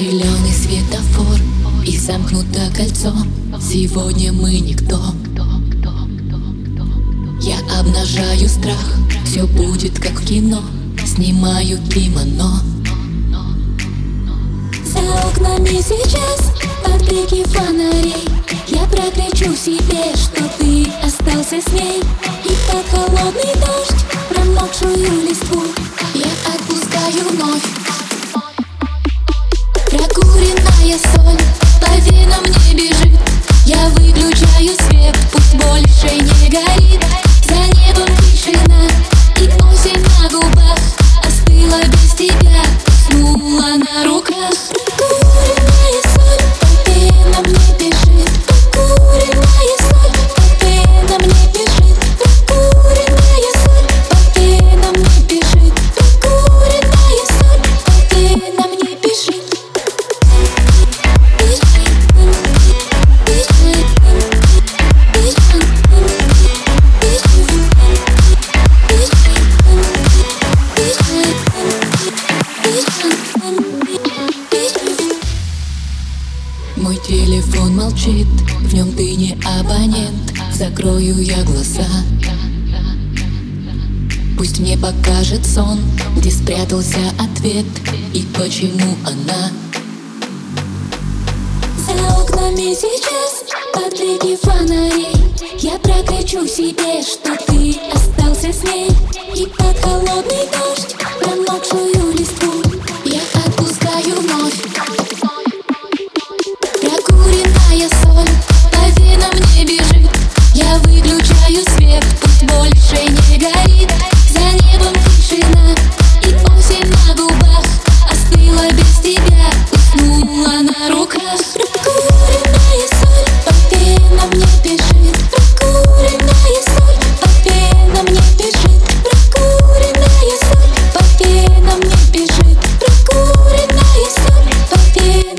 Зеленый светофор и замкнуто кольцо. Сегодня мы никто. Я обнажаю страх, все будет как в кино. Снимаю кимоно. За окнами сейчас под блики фонарей. Я прокричу себе, что ты молчит, в нем ты не абонент. Закрою я глаза. Пусть мне покажет сон, где спрятался ответ И почему она. За окнами сейчас под блики фонарей Я прокричу себе, что ты остался с ней. И под холодный дождь